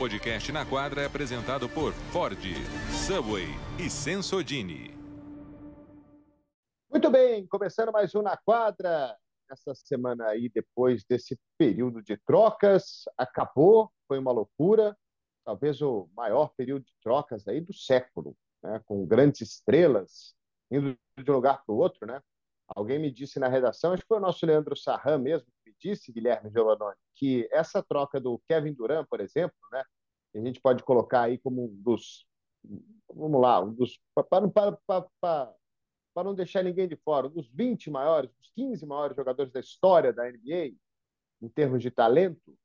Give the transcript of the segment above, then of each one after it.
podcast na quadra é apresentado por Ford, Subway e Sensodini. Muito bem, começando mais um na quadra. Essa semana aí, depois desse período de trocas, acabou, foi uma loucura, talvez o maior período de trocas aí do século, né? com grandes estrelas indo de um lugar para o outro, né? Alguém me disse na redação, acho que foi o nosso Leandro Sarran mesmo, que me disse, Guilherme Giovannoni, que essa troca do Kevin Durant, por exemplo, né, a gente pode colocar aí como um dos, vamos lá, um dos, para, para, para, para não deixar ninguém de fora, um dos 20 maiores, dos 15 maiores jogadores da história da NBA, em termos de talento,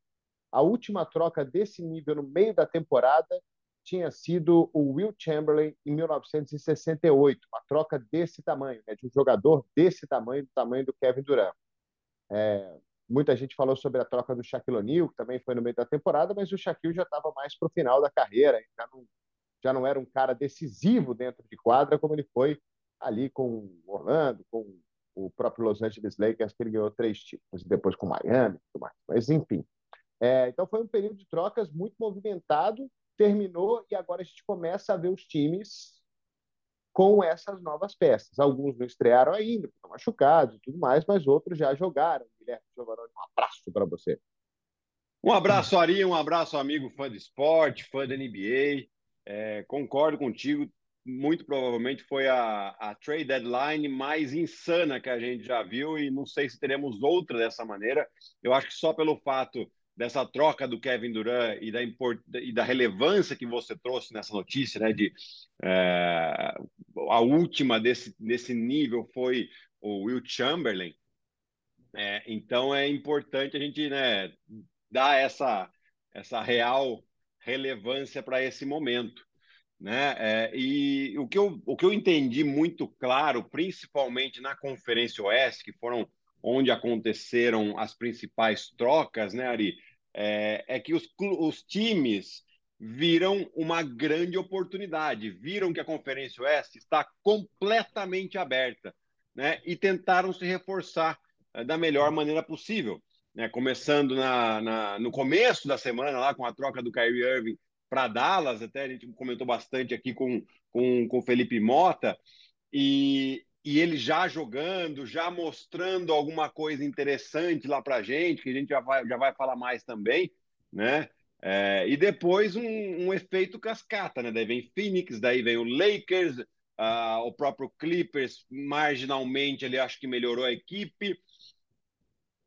a última troca desse nível no meio da temporada tinha sido o Will Chamberlain em 1968, uma troca desse tamanho, né, de um jogador desse tamanho, do tamanho do Kevin Durant. É, muita gente falou sobre a troca do Shaquille O'Neal, que também foi no meio da temporada, mas o Shaquille já estava mais para o final da carreira, já não, já não era um cara decisivo dentro de quadra como ele foi ali com Orlando, com o próprio Los Angeles Lakers, que ele ganhou três títulos, depois com Miami, mas enfim. É, então foi um período de trocas muito movimentado terminou e agora a gente começa a ver os times com essas novas peças. Alguns não estrearam ainda, estão machucados e tudo mais, mas outros já jogaram. Guilherme Giovanni, um abraço para você. Um abraço, Ari, um abraço, amigo fã de esporte, fã da NBA. É, concordo contigo, muito provavelmente foi a, a trade deadline mais insana que a gente já viu e não sei se teremos outra dessa maneira. Eu acho que só pelo fato dessa troca do Kevin Durant e da, import... e da relevância que você trouxe nessa notícia, né? De é... a última desse, desse nível foi o Will Chamberlain. É, então é importante a gente né, dar essa, essa real relevância para esse momento. Né? É, e o que, eu, o que eu entendi muito claro, principalmente na Conferência Oeste, que foram onde aconteceram as principais trocas, né, Ari? É, é que os, os times viram uma grande oportunidade, viram que a Conferência Oeste está completamente aberta, né? E tentaram se reforçar é, da melhor maneira possível, né? Começando na, na, no começo da semana lá com a troca do Kyrie Irving para Dallas, até a gente comentou bastante aqui com com, com Felipe Mota e, e ele já jogando, já mostrando alguma coisa interessante lá para a gente, que a gente já vai, já vai falar mais também, né? É, e depois um, um, efeito cascata, né? Daí vem Phoenix, daí vem o Lakers, uh, o próprio Clippers, marginalmente ele acho que melhorou a equipe.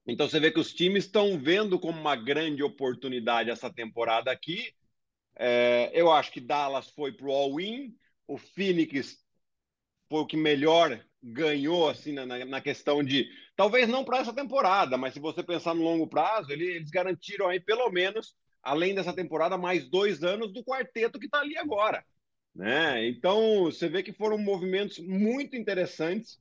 Então você vê que os times estão vendo como uma grande oportunidade essa temporada aqui. É, eu acho que Dallas foi para o all-in, o Phoenix foi o que melhor ganhou assim na, na questão de talvez não para essa temporada, mas se você pensar no longo prazo, ele, eles garantiram aí pelo menos além dessa temporada mais dois anos do quarteto que está ali agora, né? Então você vê que foram movimentos muito interessantes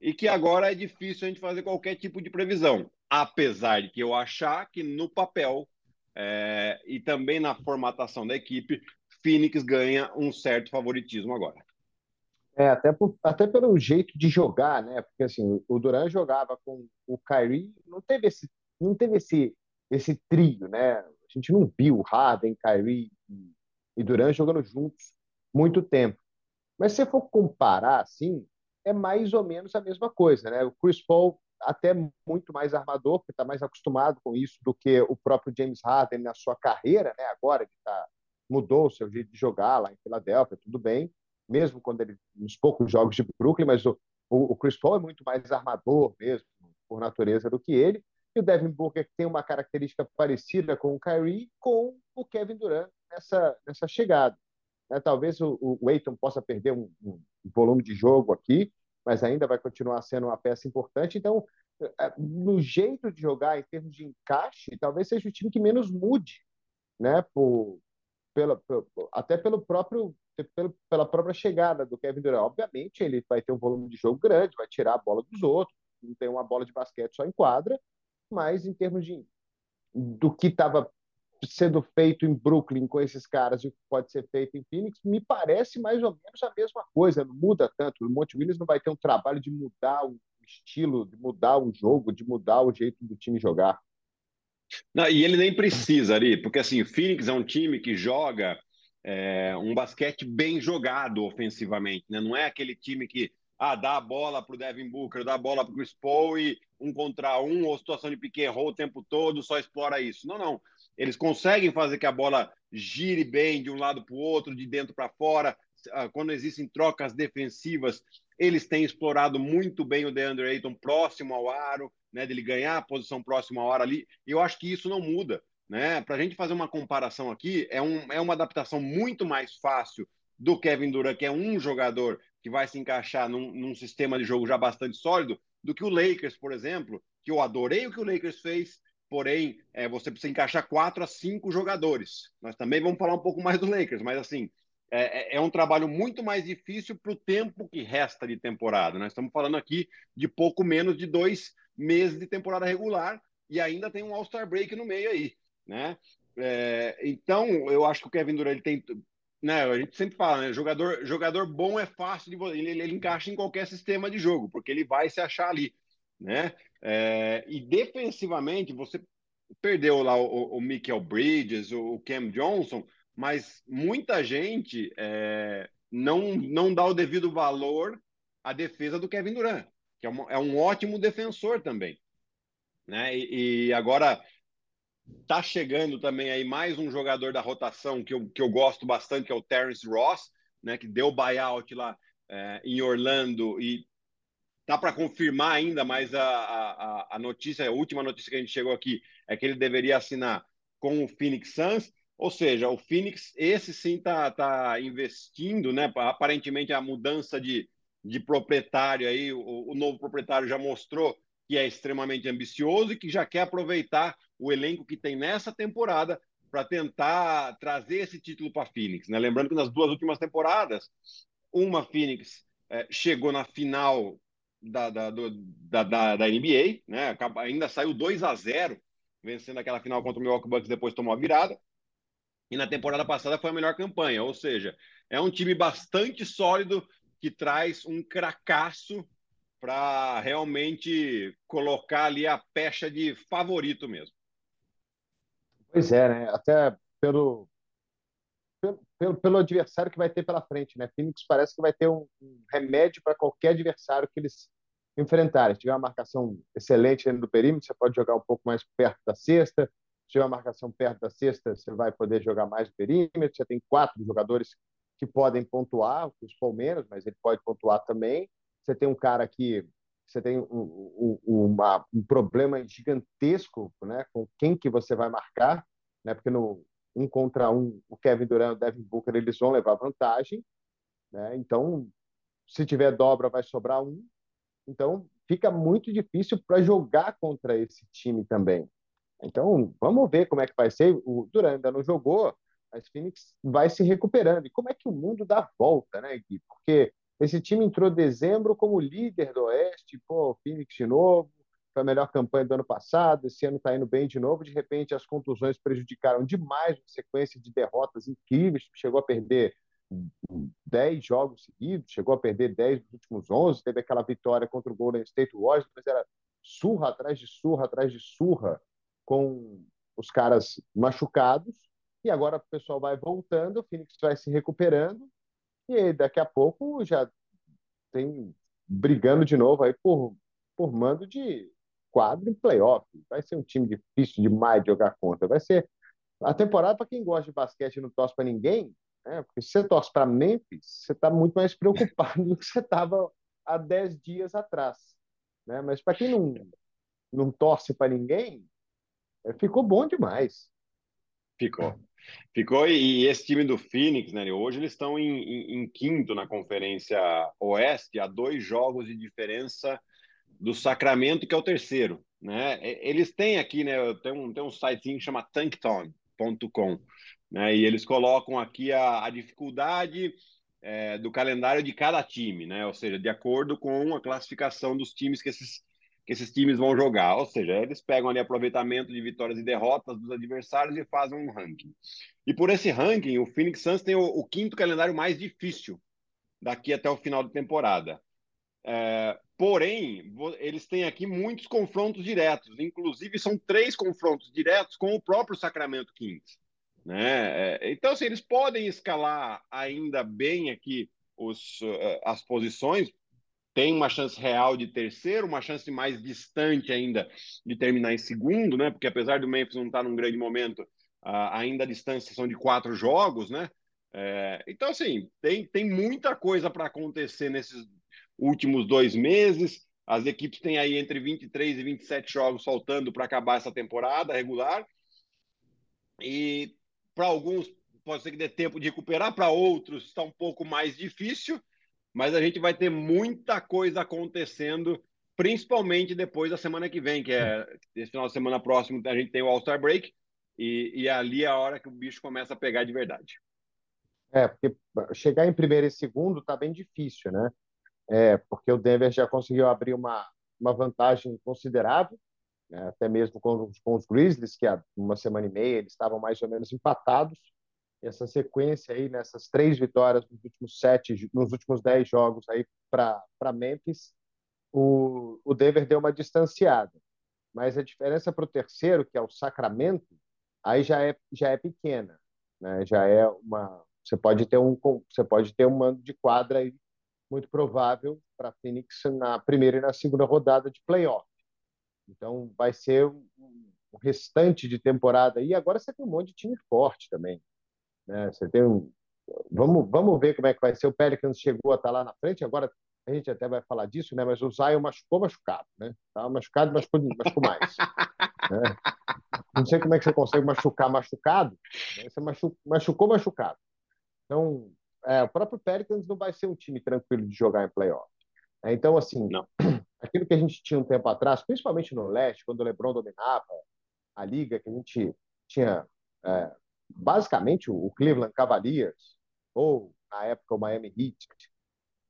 e que agora é difícil a gente fazer qualquer tipo de previsão, apesar de que eu achar que no papel é, e também na formatação da equipe, Phoenix ganha um certo favoritismo agora. É, até, por, até pelo jeito de jogar, né? Porque assim, o Duran jogava com o Kyrie, não teve esse, não teve esse, esse trio, né? A gente não viu Harden, Kyrie e, e Duran jogando juntos muito tempo. Mas se for comparar, assim, é mais ou menos a mesma coisa, né? O Chris Paul até muito mais armador, porque está mais acostumado com isso do que o próprio James Harden na sua carreira, né? Agora que tá, mudou o seu jeito de jogar lá em Filadélfia, tudo bem mesmo quando ele nos poucos jogos de Brooklyn, mas o, o, Chris Paul é muito mais armador mesmo, por natureza, do que ele. E o Devin Booker tem uma característica parecida com o Kyrie, com o Kevin Durant nessa, nessa chegada. É, talvez o, o Aiton possa perder um, um, volume de jogo aqui, mas ainda vai continuar sendo uma peça importante. Então, é, no jeito de jogar, em termos de encaixe, talvez seja o time que menos mude, né? Por, pela, até pelo próprio pela própria chegada do Kevin Durant. Obviamente, ele vai ter um volume de jogo grande, vai tirar a bola dos outros, não tem uma bola de basquete só em quadra, mas em termos de do que estava sendo feito em Brooklyn com esses caras e o que pode ser feito em Phoenix, me parece mais ou menos a mesma coisa, não muda tanto. O Monte Williams não vai ter um trabalho de mudar o estilo, de mudar o jogo, de mudar o jeito do time jogar. Não, e ele nem precisa, ali, porque assim, o Phoenix é um time que joga é, um basquete bem jogado ofensivamente, né? Não é aquele time que ah, dá a bola para o Devin Booker, dá a bola para o Chris Paul e um contra um, ou situação de and roll o tempo todo, só explora isso. Não, não. Eles conseguem fazer que a bola gire bem de um lado para o outro, de dentro para fora. Ah, quando existem trocas defensivas, eles têm explorado muito bem o DeAndre Ayton próximo ao aro, né, dele ganhar a posição próxima ao aro ali. Eu acho que isso não muda. Né? Para a gente fazer uma comparação aqui, é, um, é uma adaptação muito mais fácil do Kevin Durant, que é um jogador que vai se encaixar num, num sistema de jogo já bastante sólido, do que o Lakers, por exemplo, que eu adorei o que o Lakers fez, porém, é, você precisa encaixar quatro a cinco jogadores. Nós também vamos falar um pouco mais do Lakers, mas assim, é, é, é um trabalho muito mais difícil para o tempo que resta de temporada. Nós estamos falando aqui de pouco menos de dois meses de temporada regular e ainda tem um All-Star Break no meio aí, né? É, então, eu acho que o Kevin Durant ele tem né, a gente sempre fala, né, jogador, jogador bom é fácil de ele, ele, encaixa em qualquer sistema de jogo, porque ele vai se achar ali, né? É, e defensivamente você perdeu lá o, o Michael Bridges, o Cam Johnson, mas muita gente é, não não dá o devido valor à defesa do Kevin Durant, que é um, é um ótimo defensor também, né? E, e agora Tá chegando também aí mais um jogador da rotação que eu, que eu gosto bastante, que é o Terence Ross, né, que deu buyout lá é, em Orlando e tá para confirmar ainda, mas a, a, a notícia, a última notícia que a gente chegou aqui é que ele deveria assinar com o Phoenix Suns, ou seja, o Phoenix, esse sim tá, tá investindo, né? Aparentemente a mudança de, de proprietário aí, o, o novo proprietário já mostrou que é extremamente ambicioso e que já quer aproveitar o elenco que tem nessa temporada para tentar trazer esse título para a Phoenix. Né? Lembrando que nas duas últimas temporadas, uma Phoenix é, chegou na final da, da, do, da, da, da, NBA, né? ainda saiu 2 a 0 vencendo aquela final contra o Milwaukee Bucks, depois tomou a virada. E na temporada passada foi a melhor campanha, ou seja, é um time bastante sólido que traz um cracaço para realmente colocar ali a pecha de favorito mesmo. Pois é, né? Até pelo, pelo, pelo, adversário que vai ter pela frente, né? Phoenix parece que vai ter um, um remédio para qualquer adversário que eles enfrentarem. Se tiver uma marcação excelente dentro do perímetro, você pode jogar um pouco mais perto da cesta. Se tiver uma marcação perto da cesta, você vai poder jogar mais no perímetro. Você tem quatro jogadores que podem pontuar, os Palmeiras, mas ele pode pontuar também você tem um cara que você tem um, um, uma, um problema gigantesco né, com quem que você vai marcar, né, porque no um contra um, o Kevin Durant e o Devin Booker eles vão levar vantagem. Né, então, se tiver dobra, vai sobrar um. Então, fica muito difícil para jogar contra esse time também. Então, vamos ver como é que vai ser. O Durant ainda não jogou, mas Phoenix vai se recuperando. E como é que o mundo dá volta, né, Gui? Porque esse time entrou em dezembro como líder do Oeste, pô, Phoenix de novo, foi a melhor campanha do ano passado, esse ano está indo bem de novo. De repente, as contusões prejudicaram demais uma sequência de derrotas incríveis, chegou a perder 10 jogos seguidos, chegou a perder 10 nos últimos 11, teve aquela vitória contra o Golden State Warriors, mas era surra atrás de surra atrás de surra com os caras machucados. E agora o pessoal vai voltando, o Phoenix vai se recuperando e daqui a pouco já tem brigando de novo aí por, por mando de quadro em playoff. Vai ser um time difícil demais de jogar contra. Vai ser a temporada para quem gosta de basquete e não torce para ninguém, né? porque se você torce para Memphis, você está muito mais preocupado do que você estava há 10 dias atrás. Né? Mas para quem não, não torce para ninguém, é, ficou bom demais. Ficou. Ficou, e esse time do Phoenix, né? Hoje eles estão em, em, em, quinto na Conferência Oeste, a dois jogos de diferença do Sacramento, que é o terceiro. Né? Eles têm aqui, né? Tem um, tem um site que chama tankton.com, né? E eles colocam aqui a, a dificuldade é, do calendário de cada time, né? Ou seja, de acordo com a classificação dos times que esses que esses times vão jogar. Ou seja, eles pegam ali aproveitamento de vitórias e derrotas dos adversários e fazem um ranking. E por esse ranking, o Phoenix Suns tem o, o quinto calendário mais difícil daqui até o final da temporada. É, porém, eles têm aqui muitos confrontos diretos, inclusive são três confrontos diretos com o próprio Sacramento Kings. Né? É, então, assim, eles podem escalar ainda bem aqui os, uh, as posições, tem uma chance real de terceiro, uma chance mais distante ainda de terminar em segundo, né? Porque apesar do Memphis não estar num grande momento, uh, ainda a distância são de quatro jogos, né? É, então, assim, tem, tem muita coisa para acontecer nesses últimos dois meses. As equipes têm aí entre 23 e 27 jogos faltando para acabar essa temporada regular. E para alguns pode ser que dê tempo de recuperar, para outros está um pouco mais difícil, mas a gente vai ter muita coisa acontecendo, principalmente depois da semana que vem, que é esse final de semana próximo, a gente tem o All-Star Break, e, e ali é a hora que o bicho começa a pegar de verdade. É, porque chegar em primeiro e segundo está bem difícil, né? É, porque o Denver já conseguiu abrir uma, uma vantagem considerável, né? até mesmo com, com os Grizzlies, que há uma semana e meia eles estavam mais ou menos empatados, essa sequência aí nessas três vitórias nos últimos sete, nos últimos dez jogos aí para Memphis, o, o Denver deu uma distanciada. Mas a diferença para o terceiro, que é o Sacramento, aí já é já é pequena, né? Já é uma você pode ter um você pode ter um mando de quadra aí muito provável para Phoenix na primeira e na segunda rodada de playoff. Então vai ser o restante de temporada aí. Agora você tem um monte de time forte também. Né? Você tem um... vamos, vamos ver como é que vai ser. O Pelicans chegou a estar lá na frente, agora a gente até vai falar disso, né? mas o Zion machucou machucado. Né? Estava machucado, machucou, machucou mais. né? Não sei como é que você consegue machucar machucado, né? você machucou, machucou machucado. Então, é, o próprio Pelicans não vai ser um time tranquilo de jogar em playoff. É, então, assim, não. aquilo que a gente tinha um tempo atrás, principalmente no leste, quando o LeBron dominava a liga, que a gente tinha é, basicamente o Cleveland Cavaliers, ou na época o Miami Heat,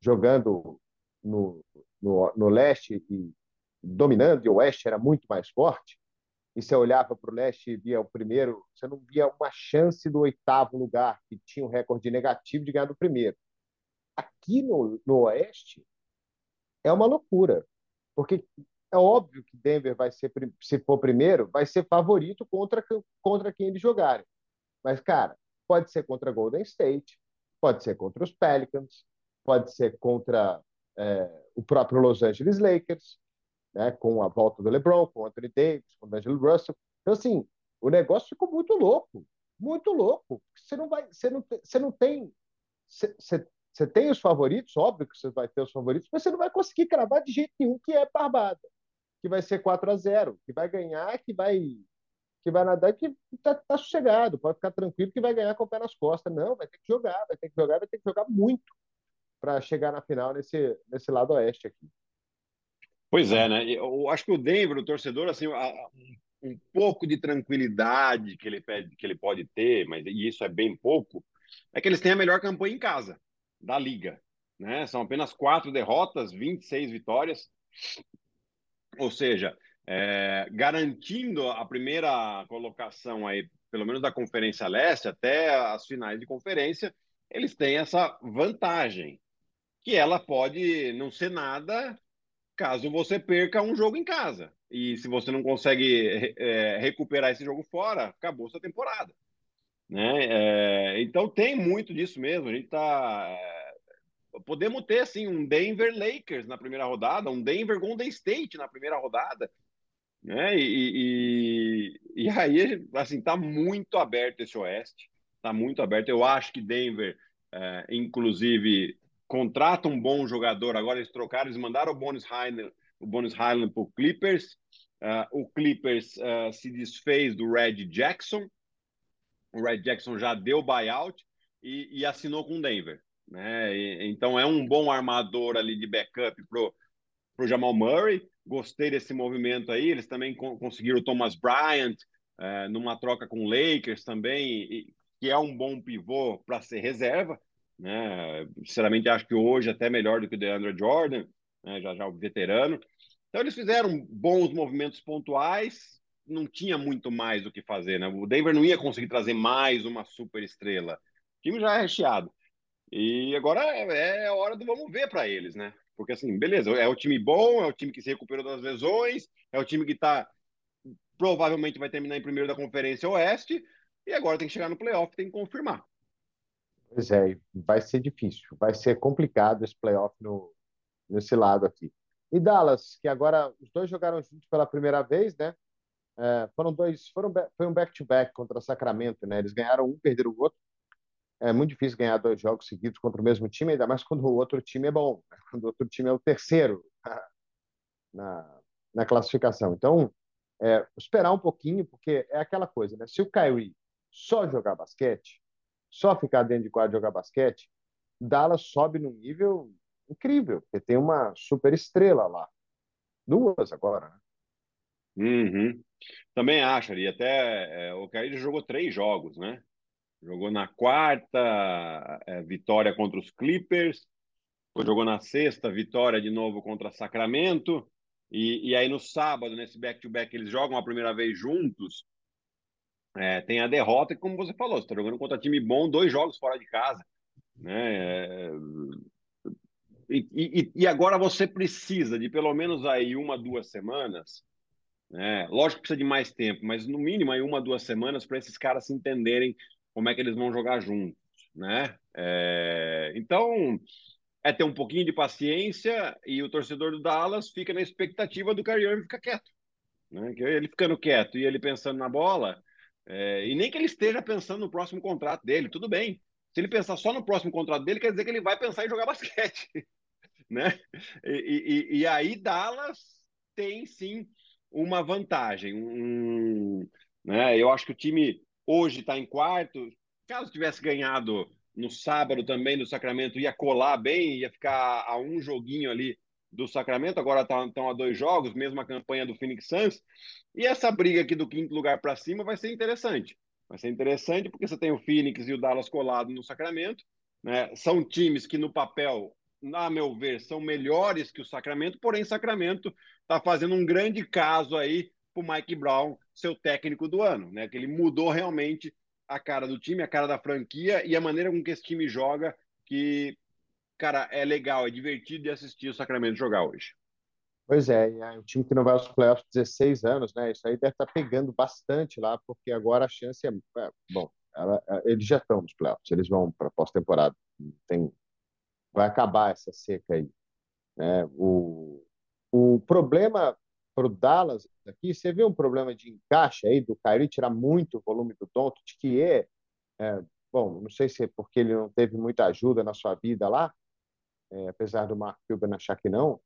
jogando no, no, no leste e dominando, e o oeste era muito mais forte, e você olhava para o leste e via o primeiro, você não via uma chance do oitavo lugar, que tinha um recorde negativo de ganhar do primeiro. Aqui no, no oeste é uma loucura, porque é óbvio que Denver vai ser, se for primeiro, vai ser favorito contra, contra quem eles jogarem. Mas, cara, pode ser contra Golden State, pode ser contra os Pelicans, pode ser contra é, o próprio Los Angeles Lakers, né, com a volta do LeBron, com o Anthony Davis, com o D'Angelo Russell. Então, assim, o negócio ficou muito louco, muito louco. Você não vai, você não, você não tem, você, você tem os favoritos, óbvio que você vai ter os favoritos, mas você não vai conseguir cravar de jeito nenhum que é barbada, que vai ser 4 a 0, que vai ganhar, que vai que vai nadar que tá, tá sossegado, pode ficar tranquilo que vai ganhar com o pé nas costas. Não, vai ter que jogar, vai ter que jogar, vai ter que jogar muito para chegar na final nesse, nesse lado oeste aqui. Pois é, né? Eu acho que o Denver, o torcedor, assim, um pouco de tranquilidade que ele, pede, que ele pode ter, mas e isso é bem pouco, é que eles têm a melhor campanha em casa da liga. Né? São apenas quatro derrotas, 26 vitórias. Ou seja, é, garantindo a primeira colocação aí, pelo menos da Conferência Leste, até as finais de conferência, eles têm essa vantagem, que ela pode não ser nada caso você perca um jogo em casa. E se você não consegue é, recuperar esse jogo fora, acabou sua temporada. Né? É, então tem muito disso mesmo. A gente tá. É, podemos ter assim, um Denver Lakers na primeira rodada, um Denver Golden State na primeira rodada. Né? E, e, e aí, assim, tá muito aberto esse Oeste, tá muito aberto. Eu acho que Denver, é, inclusive, contrata um bom jogador. Agora eles trocaram, eles mandaram o Bonus Highland, o Bonus Highland para o Clippers. Uh, o Clippers uh, se desfez do Red Jackson. O Red Jackson já deu buyout e, e assinou com o Denver. Né? E, então é um bom armador ali de backup pro pro Jamal Murray. Gostei desse movimento aí. Eles também conseguiram o Thomas Bryant é, numa troca com o Lakers também, e, que é um bom pivô para ser reserva. Né? Sinceramente, acho que hoje até melhor do que o DeAndre Jordan, né? já já o veterano. Então, eles fizeram bons movimentos pontuais, não tinha muito mais o que fazer. Né? O Denver não ia conseguir trazer mais uma super estrela. O time já é recheado. E agora é, é hora do vamos ver para eles, né? Porque, assim, beleza, é o time bom, é o time que se recuperou das lesões, é o time que tá provavelmente vai terminar em primeiro da Conferência Oeste, e agora tem que chegar no playoff, tem que confirmar. Pois é, vai ser difícil, vai ser complicado esse playoff no, nesse lado aqui. E Dallas, que agora os dois jogaram juntos pela primeira vez, né? É, foram dois, foram, foi um back-to-back -back contra Sacramento, né? Eles ganharam um, perderam o outro. É muito difícil ganhar dois jogos seguidos contra o mesmo time, ainda mais quando o outro time é bom, né? quando o outro time é o terceiro na, na classificação. Então, é, esperar um pouquinho, porque é aquela coisa, né? Se o Kyrie só jogar basquete, só ficar dentro de quadro jogar basquete, Dallas sobe num nível incrível, porque tem uma super estrela lá. Duas agora, né? Uhum. Também acho ali, até é, o Kyrie jogou três jogos, né? Jogou na quarta, é, vitória contra os Clippers, jogou na sexta, vitória de novo contra Sacramento, e, e aí no sábado, nesse back-to-back, -back, eles jogam a primeira vez juntos, é, tem a derrota, que como você falou, você está jogando contra time bom, dois jogos fora de casa, né? É, e, e, e, agora você precisa de pelo menos aí uma, duas semanas né? Lógico que precisa de mais tempo, mas no mínimo aí uma, duas semanas para esses caras se entenderem como é que eles vão jogar juntos, né? É... Então, é ter um pouquinho de paciência e o torcedor do Dallas fica na expectativa do Kyrie ficar quieto. Né? Ele ficando quieto e ele pensando na bola, é... e nem que ele esteja pensando no próximo contrato dele, tudo bem. Se ele pensar só no próximo contrato dele, quer dizer que ele vai pensar em jogar basquete. né? E, e, e aí Dallas tem sim uma vantagem. Um, né? Eu acho que o time hoje está em quarto. Caso tivesse ganhado no sábado também do Sacramento, ia colar bem, ia ficar a um joguinho ali do Sacramento. Agora estão tá, a dois jogos, mesma campanha do Phoenix Suns. E essa briga aqui do quinto lugar para cima vai ser interessante. Vai ser interessante porque você tem o Phoenix e o Dallas colado no Sacramento. Né? São times que no papel a meu ver, são melhores que o Sacramento, porém Sacramento está fazendo um grande caso aí para o Mike Brown, seu técnico do ano, né? Que ele mudou realmente a cara do time, a cara da franquia e a maneira com que esse time joga, que, cara, é legal, é divertido de assistir o Sacramento jogar hoje. Pois é, e é um time que não vai aos playoffs 16 anos, né? Isso aí deve estar tá pegando bastante lá, porque agora a chance é. é bom, ela, eles já estão nos playoffs, eles vão para pós-temporada. Tem vai acabar essa seca aí. Né? O, o problema para o Dallas aqui, você vê um problema de encaixe aí do Kyrie tirar muito volume do Doncic, que é, é, bom, não sei se é porque ele não teve muita ajuda na sua vida lá, é, apesar do Mark Cuban achar que não,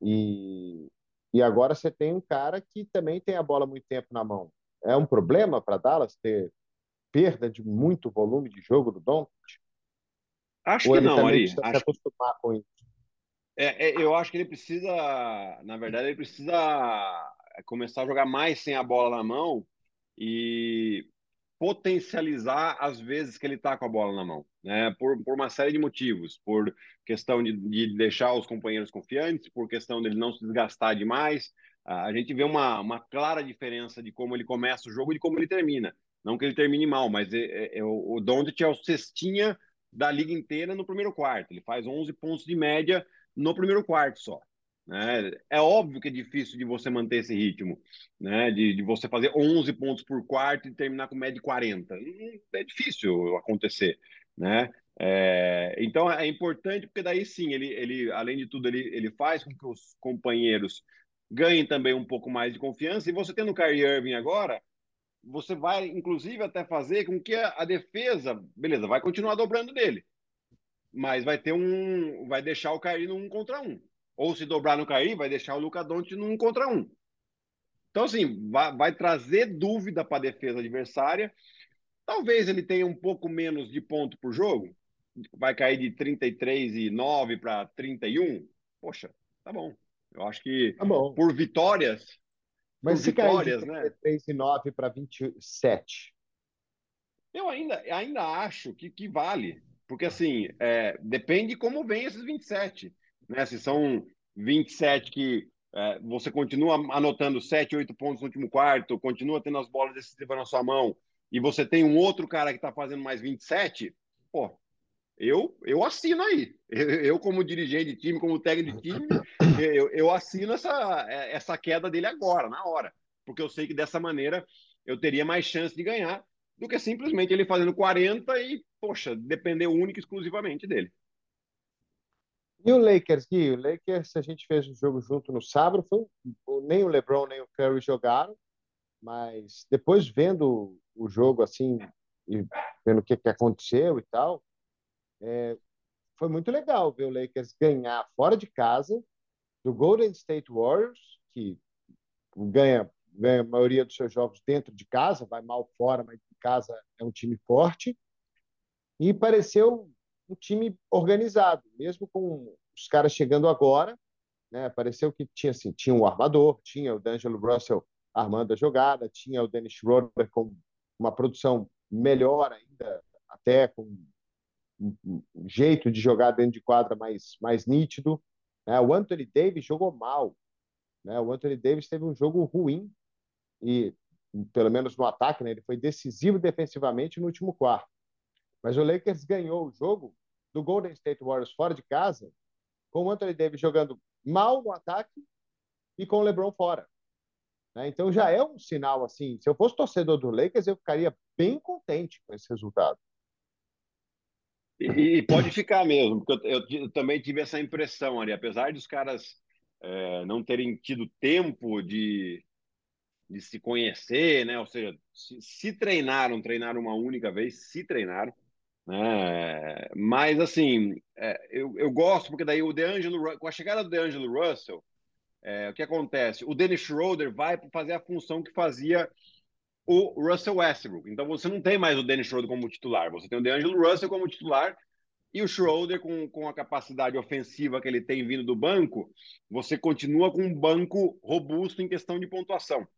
e, e agora você tem um cara que também tem a bola muito tempo na mão. É um problema para Dallas ter perda de muito volume de jogo do Doncic? Acho Ou que não, Ari. Acho... Se acostumar com isso. É, é, eu acho que ele precisa, na verdade, ele precisa começar a jogar mais sem a bola na mão e potencializar as vezes que ele está com a bola na mão, né? Por, por uma série de motivos, por questão de, de deixar os companheiros confiantes, por questão dele não se desgastar demais. A gente vê uma, uma clara diferença de como ele começa o jogo e de como ele termina. Não que ele termine mal, mas é, é, é o, o Doncic é o cestinha da liga inteira no primeiro quarto. Ele faz 11 pontos de média no primeiro quarto só. Né? É óbvio que é difícil de você manter esse ritmo, né? de, de você fazer 11 pontos por quarto e terminar com média de 40. É difícil acontecer. Né? É, então é importante porque daí sim, ele, ele além de tudo, ele, ele faz com que os companheiros ganhem também um pouco mais de confiança. E você tendo o Kyrie Irving agora, você vai, inclusive, até fazer com que a, a, defesa, beleza, vai continuar dobrando dele, mas vai ter um, vai deixar o Caí no um contra um. Ou se dobrar no Caí, vai deixar o Luca Doncic no um contra um. Então, assim, vai, vai trazer dúvida para a defesa adversária. Talvez ele tenha um pouco menos de ponto por jogo, vai cair de 33 e 9 para 31. Poxa, tá bom. Eu acho que tá por vitórias, mas se cair de 33 né? e 9 para 27. Eu ainda, ainda acho que, que vale. Porque, assim, é, depende como vem esses 27. Né? Se são 27 que é, você continua anotando 7, 8 pontos no último quarto, continua tendo as bolas decisivas na sua mão, e você tem um outro cara que está fazendo mais 27, pô, eu, eu assino aí. Eu, como dirigente de time, como técnico de time, eu, eu assino essa, essa queda dele agora, na hora. Porque eu sei que dessa maneira eu teria mais chance de ganhar do que simplesmente ele fazendo 40 e, poxa, depender única e exclusivamente dele. E o Lakers, Gui? O Lakers, a gente fez o um jogo junto no sábado, foi, nem o LeBron nem o Curry jogaram, mas depois vendo o jogo assim e vendo o que, que aconteceu e tal, é, foi muito legal ver o Lakers ganhar fora de casa do Golden State Warriors, que ganha, ganha a maioria dos seus jogos dentro de casa, vai mal fora, mas casa é um time forte, e pareceu um time organizado, mesmo com os caras chegando agora, né? Pareceu que tinha assim, tinha um armador, tinha o D'Angelo Russell armando a jogada, tinha o Dennis Schroeder com uma produção melhor ainda, até com um jeito de jogar dentro de quadra mais, mais nítido. Né? O Anthony Davis jogou mal. Né? O Anthony Davis teve um jogo ruim e, pelo menos no ataque, né? ele foi decisivo defensivamente no último quarto. Mas o Lakers ganhou o jogo do Golden State Warriors fora de casa, com o Anthony Davis jogando mal no ataque e com o LeBron fora. Né? Então já é um sinal assim. Se eu fosse torcedor do Lakers, eu ficaria bem contente com esse resultado. E, pode ficar mesmo, porque eu, eu, eu, também tive essa impressão ali, apesar dos caras é, não terem tido tempo de, de se conhecer, né? Ou seja, se, se treinaram, treinaram uma única vez, se treinaram, né? Mas assim, é, eu, eu gosto porque daí o DeAngelo, com a chegada do DeAngelo Russell, é, o que acontece? O Dennis Schroeder vai fazer a função que fazia o Russell Westbrook. Então você não tem mais o Dennis Schroeder como titular, você tem o DeAngelo Russell como titular e o Schroeder com, com a capacidade ofensiva que ele tem vindo do banco, você continua com um banco robusto em questão de pontuação.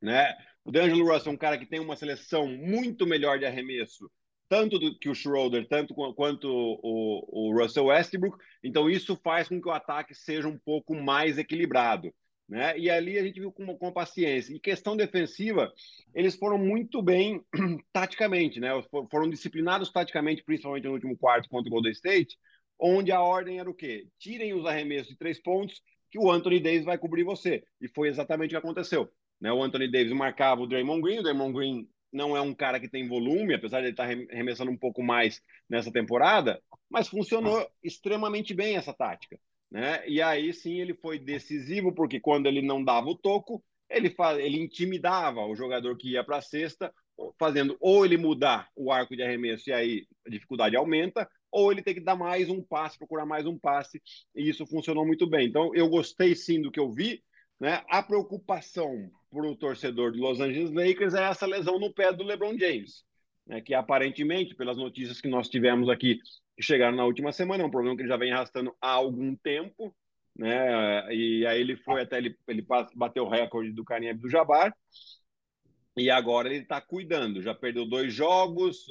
Né? O DeAngelo Russell é um cara que tem uma seleção muito melhor de arremesso tanto do, que o Schroeder, tanto quanto o, o Russell Westbrook. Então, isso faz com que o ataque seja um pouco mais equilibrado. Né? E ali a gente viu com, com paciência. E questão defensiva, eles foram muito bem taticamente, né? Foram disciplinados taticamente, principalmente no último quarto contra o Golden State, onde a ordem era o quê? Tirem os arremessos de três pontos, que o Anthony Davis vai cobrir você. E foi exatamente o que aconteceu. Né? O Anthony Davis marcava o Draymond Green, o Draymond Green não é um cara que tem volume, apesar de ele estar tá remessando um pouco mais nessa temporada, mas funcionou extremamente bem essa tática. Né? E aí sim ele foi decisivo, porque quando ele não dava o toco, ele, faz, ele intimidava o jogador que ia para a cesta, fazendo ou ele mudar o arco de arremesso e aí a dificuldade aumenta, ou ele tem que dar mais um passe, procurar mais um passe, e isso funcionou muito bem. Então eu gostei sim do que eu vi, né? A preocupação para o torcedor do Los Angeles Lakers é essa lesão no pé do LeBron James, né? que aparentemente, pelas notícias que nós tivemos aqui, que chegaram na última semana, é um problema que ele já vem arrastando há algum tempo, né? E aí ele foi até ele, ele bateu o recorde do Kareem Abdul-Jabbar e agora ele está cuidando. Já perdeu dois jogos.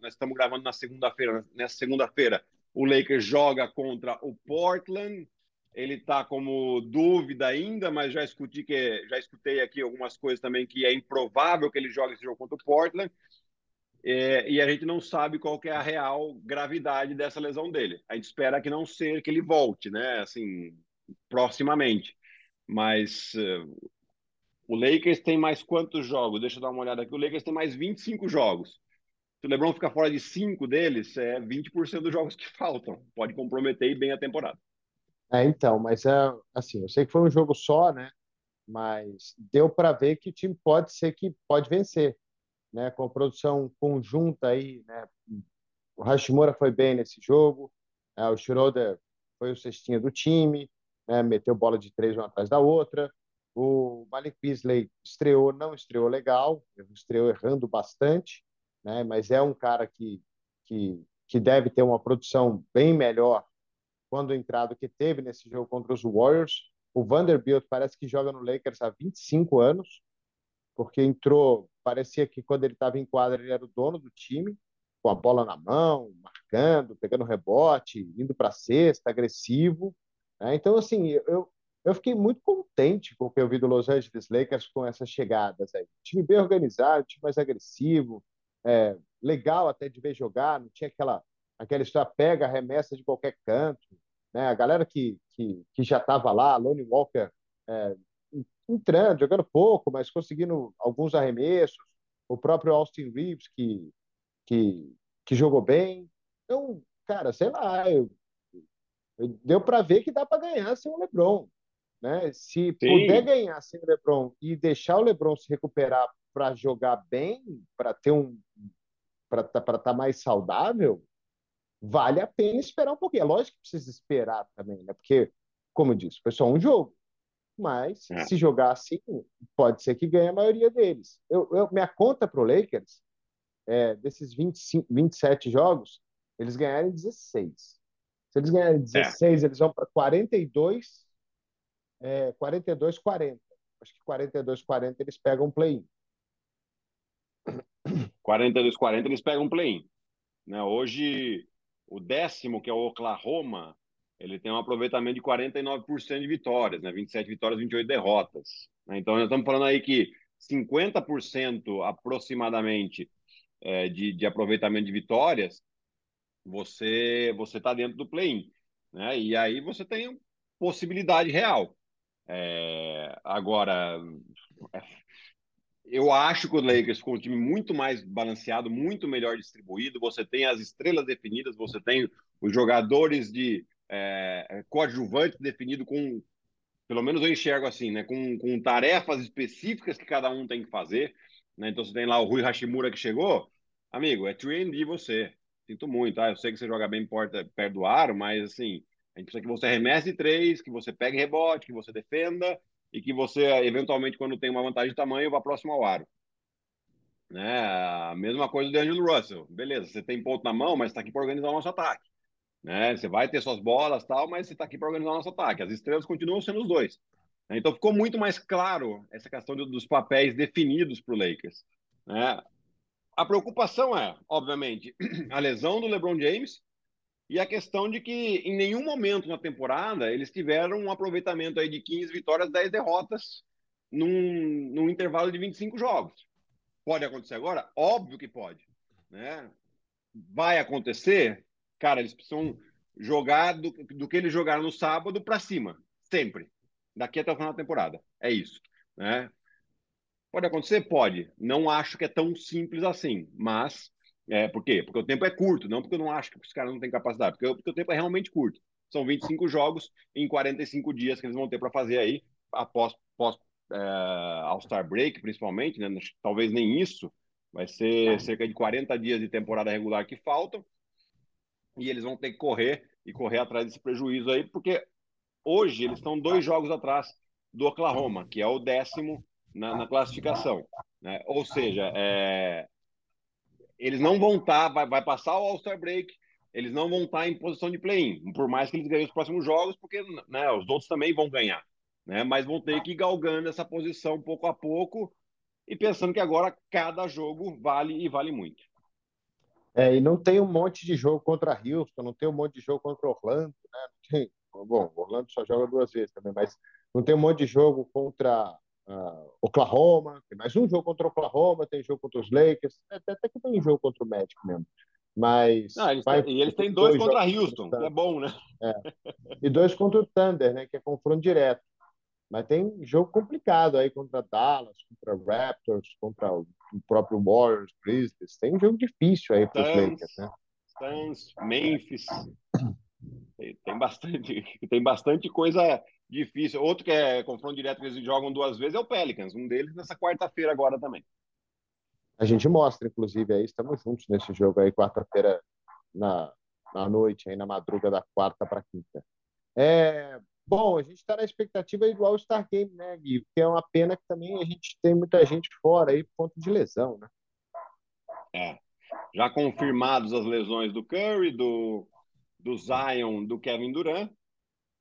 Nós estamos gravando na segunda-feira. Nessa segunda-feira, o Lakers joga contra o Portland ele está como dúvida ainda, mas já escutei que já escutei aqui algumas coisas também que é improvável que ele jogue esse jogo contra o Portland. É, e a gente não sabe qual é a real gravidade dessa lesão dele. A gente espera que não seja que ele volte, né? Assim, proximamente. Mas uh, o Lakers tem mais quantos jogos? Deixa eu dar uma olhada aqui. O Lakers tem mais 25 jogos. Se o LeBron ficar fora de 5 deles, é 20% dos jogos que faltam. Pode comprometer bem a temporada. É, então, mas é assim, eu sei que foi um jogo só, né? Mas deu para ver que time pode ser que pode vencer, né? Com a produção conjunta aí, né? O Hashimura foi bem nesse jogo, né? o Schroeder foi o cestinha do time, né? Meteu bola de três uma atrás da outra. O Malik Beasley estreou, não estreou legal, estreou errando bastante, né? Mas é um cara que que que deve ter uma produção bem melhor quando entrado que teve nesse jogo contra os Warriors. O Vanderbilt parece que joga no Lakers há 25 anos, porque entrou, parecia que quando ele estava em quadra ele era o dono do time, com a bola na mão, marcando, pegando rebote, indo para a cesta, agressivo. Né? Então, assim, eu, eu fiquei muito contente com o que eu vi do Los Angeles Lakers com essas chegadas aí. Time bem organizado, time mais agressivo, é, legal até de ver jogar, não tinha aquela aquela história pega, arremessa de qualquer canto. Né? A galera que, que, que já estava lá, Lonnie Walker é, entrando, jogando pouco, mas conseguindo alguns arremessos. O próprio Austin Reeves, que, que, que jogou bem. Então, cara, sei lá, eu, eu, deu para ver que dá para ganhar sem o LeBron. Né? Se Sim. puder ganhar sem o LeBron e deixar o LeBron se recuperar para jogar bem, para ter um para estar tá, tá mais saudável, vale a pena esperar um pouquinho. É lógico que precisa esperar também, né? Porque, como eu disse, foi só um jogo. Mas é. se jogar assim, pode ser que ganhe a maioria deles. Eu, eu minha conta para o Lakers, é, desses 25, 27 jogos, eles ganharem 16. Se eles ganharem 16, é. eles vão para 42, é, 42, 40. Acho que 42, 40 eles pegam um play-in. 42, 40 eles pegam um play-in. Né? Hoje, o décimo, que é o Oklahoma, ele tem um aproveitamento de 49% de vitórias, né? 27 vitórias, 28 derrotas. Né? Então, nós estamos falando aí que 50% aproximadamente é, de, de aproveitamento de vitórias, você você está dentro do play-in. Né? E aí você tem possibilidade real. É, agora, é, eu acho que o Lakers com um time muito mais balanceado, muito melhor distribuído, você tem as estrelas definidas, você tem os jogadores de é, coadjuvante definido com, pelo menos eu enxergo assim, né, com, com tarefas específicas que cada um tem que fazer. Né? Então você tem lá o Rui Hashimura que chegou, amigo, é 3D você. Sinto muito, tá? Eu sei que você joga bem porta, perto do aro, mas assim, a gente precisa que você arremesse de três, que você pegue rebote, que você defenda e que você, eventualmente, quando tem uma vantagem de tamanho, vá próximo ao aro. Né? A mesma coisa do Angelo Russell. Beleza, você tem ponto na mão, mas está aqui para organizar o nosso ataque. Né? Você vai ter suas bolas tal, mas você está aqui para organizar o nosso ataque. As estrelas continuam sendo os dois. Então ficou muito mais claro essa questão dos papéis definidos para o Lakers. Né? A preocupação é, obviamente, a lesão do LeBron James e a questão de que em nenhum momento na temporada eles tiveram um aproveitamento aí de 15 vitórias, 10 derrotas num, num intervalo de 25 jogos. Pode acontecer agora? Óbvio que pode. Né? Vai acontecer? Cara, eles precisam jogar do, do que eles jogaram no sábado para cima, sempre. Daqui até o final da temporada. É isso. Né? Pode acontecer? Pode. Não acho que é tão simples assim, mas é, por quê? Porque o tempo é curto, não porque eu não acho que os caras não têm capacidade, porque, porque o tempo é realmente curto. São 25 jogos em 45 dias que eles vão ter para fazer aí, após, após é, All-Star Break, principalmente, né? talvez nem isso, vai ser cerca de 40 dias de temporada regular que faltam, e eles vão ter que correr e correr atrás desse prejuízo aí, porque hoje eles estão dois jogos atrás do Oklahoma, que é o décimo na, na classificação. Né? Ou seja, é... eles não vão estar, tá, vai, vai passar o All-Star Break, eles não vão estar tá em posição de play-in, por mais que eles ganhem os próximos jogos, porque né, os outros também vão ganhar. Né? Mas vão ter que ir galgando essa posição pouco a pouco e pensando que agora cada jogo vale e vale muito. É, e não tem um monte de jogo contra Houston, não tem um monte de jogo contra Orlando, né? Tem, bom, Orlando só joga duas vezes também, mas não tem um monte de jogo contra uh, Oklahoma, tem mais um jogo contra Oklahoma, tem jogo contra os Lakers, até, até que tem jogo contra o Magic mesmo. Mas. Não, eles vai, têm, e eles têm dois, dois contra Houston, que é bom, né? É. E dois contra o Thunder, né? Que é confronto direto. Mas tem jogo complicado aí contra Dallas, contra Raptors, contra o próprio Warriors, Grizzlies. Tem jogo difícil aí para os Lakers, né? Suns, Memphis. Tem, tem, bastante, tem bastante coisa difícil. Outro que é confronto direto que eles jogam duas vezes é o Pelicans. Um deles nessa quarta-feira agora também. A gente mostra, inclusive, aí estamos juntos nesse jogo aí, quarta-feira na, na noite, aí na madruga da quarta para quinta. É, Bom, a gente está na expectativa igual o Star Game, né, Gui? Que é uma pena que também a gente tem muita gente fora aí por conta de lesão, né? É. Já confirmados as lesões do Curry, do, do Zion, do Kevin Durant.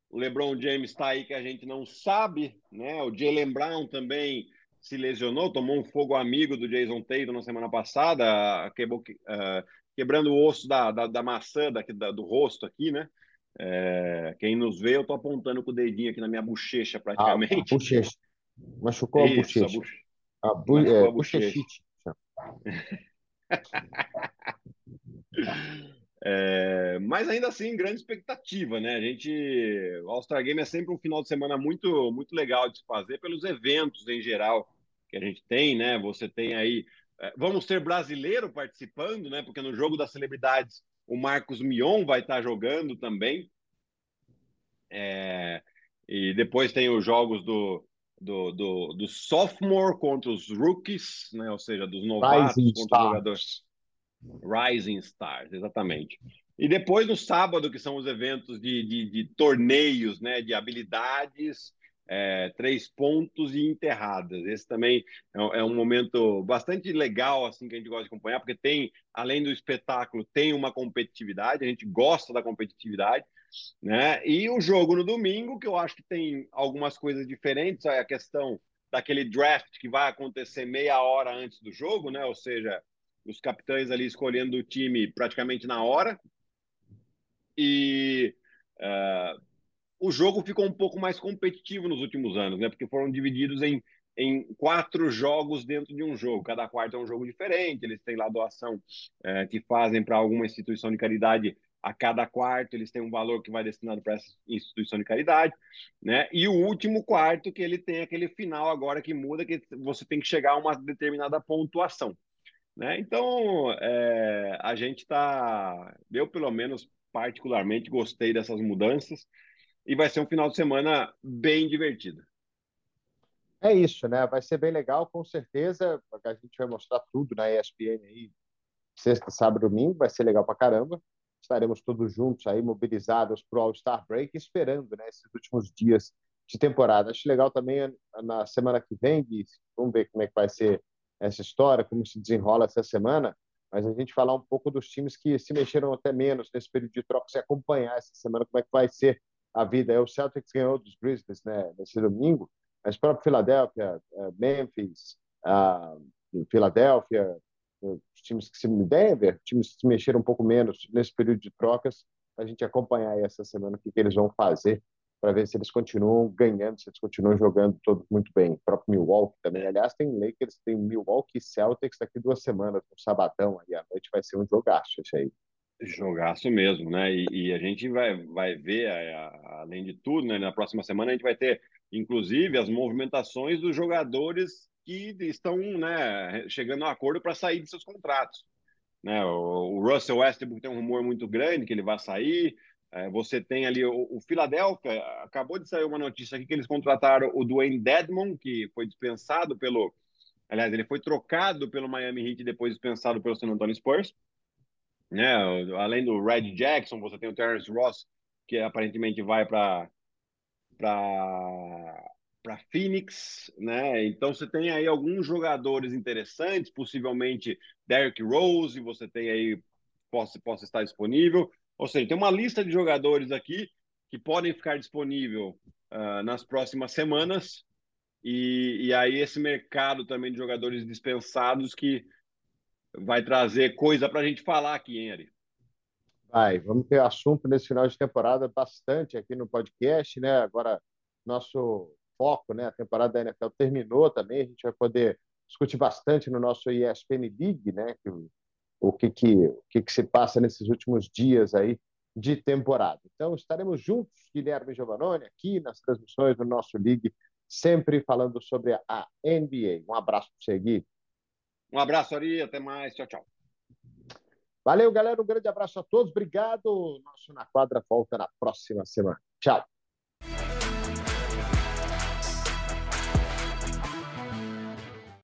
O LeBron James está aí que a gente não sabe, né? O Jalen Brown também se lesionou, tomou um fogo amigo do Jason Tatum na semana passada, quebrou, uh, quebrando o osso da, da, da maçã da, do rosto aqui, né? É, quem nos vê, eu estou apontando com o dedinho aqui na minha bochecha, praticamente. Ah, bochecha. Machucou a bochecha. A, boche... a, bu... é, a bochecha. É, mas ainda assim, grande expectativa, né? A gente, o All-Star Game é sempre um final de semana muito, muito legal de se fazer pelos eventos em geral que a gente tem, né? Você tem aí, é, vamos ter brasileiro participando, né? Porque no jogo das celebridades o Marcos Mion vai estar jogando também. É, e depois tem os jogos do, do, do, do sophomore contra os rookies, né? Ou seja, dos novatos Rising contra os jogadores. Rising Stars, exatamente. E depois no sábado, que são os eventos de, de, de torneios, né, de habilidades, é, três pontos e enterradas. Esse também é, um- é um momento bastante legal, assim, que a gente gosta de acompanhar, porque tem, além do espetáculo, tem uma competitividade, a gente gosta da competitividade, né? E o jogo no domingo, que eu acho que tem algumas coisas diferentes, é a questão daquele draft que vai acontecer meia hora antes do jogo, né? Ou seja, os capitães ali escolhendo o time praticamente na hora. E ah, o jogo ficou um pouco mais competitivo nos últimos anos, né? Porque foram divididos em, em quatro jogos dentro de um jogo. Cada quarto é um jogo diferente. Eles têm lá doação eh, que fazem para alguma instituição de caridade a cada quarto. Eles têm um valor que vai destinado para essa instituição de caridade, né? E o último quarto que ele tem aquele final agora que muda, que você tem que chegar a uma determinada pontuação. Né? Então, é, a gente está, eu pelo menos particularmente gostei dessas mudanças e vai ser um final de semana bem divertido. É isso, né? Vai ser bem legal, com certeza. A gente vai mostrar tudo na ESPN aí, sexta, sábado, domingo. Vai ser legal pra caramba. Estaremos todos juntos aí, mobilizados para o All-Star Break, esperando, né, esses últimos dias de temporada. Acho legal também na semana que vem, Gui, vamos ver como é que vai ser essa história, como se desenrola essa semana, mas a gente falar um pouco dos times que se mexeram até menos nesse período de troca, se acompanhar essa semana, como é que vai ser a vida. É, o Celtics ganhou dos Grizzlies né, nesse domingo, mas próprio Philadelphia, eh, Memphis, Filadélfia, os times que se Denver, times que se mexeram um pouco menos nesse período de trocas, a gente acompanhar essa semana o que, que eles vão fazer para ver se eles continuam ganhando, se eles continuam jogando todos muito bem. O próprio Milwaukee também. Aliás, tem Lakers, tem Milwaukee e Celtics daqui duas semanas, um sabadão aí à noite, vai ser um jogaço esse aí. Jogaço mesmo, né? E, e a gente vai, vai ver, a- a- além de tudo, né? Na próxima semana a gente vai ter, inclusive, as movimentações dos jogadores que estão, né, chegando a um acordo para sair de seus contratos. Né? O, o Russell Westbrook tem um rumor muito grande que ele vai sair. É, você tem ali o, o Philadelphia, acabou de sair uma notícia aqui que eles contrataram o Dwayne Dedmon, que foi dispensado pelo. Aliás, ele foi trocado pelo Miami Heat e depois dispensado pelo San Antonio Spurs. Né? Além do Red Jackson, você tem o Terrence Ross, que aparentemente vai para para Phoenix, né? Então você tem aí alguns jogadores interessantes, possivelmente Derrick Rose, você tem aí possa, estar disponível. Ou seja, tem uma lista de jogadores aqui que podem ficar disponível uh, nas próximas semanas. E, e aí esse mercado também de jogadores dispensados que vai trazer coisa para a gente falar aqui, hein, Ari? Vai, vamos ter assunto nesse final de temporada bastante aqui no podcast, né? Agora, nosso foco, né? A temporada da NFL terminou também, a gente vai poder discutir bastante no nosso ESPN League, né? O que que, o que que se passa nesses últimos dias aí de temporada. Então, estaremos juntos, Guilherme Giovanoni, aqui nas transmissões do nosso League, sempre falando sobre a NBA. Um abraço para você, Gui. Um abraço, Ari, até mais, tchau, tchau. Valeu, galera, um grande abraço a todos, obrigado. Nosso Na Quadra volta na próxima semana. Tchau.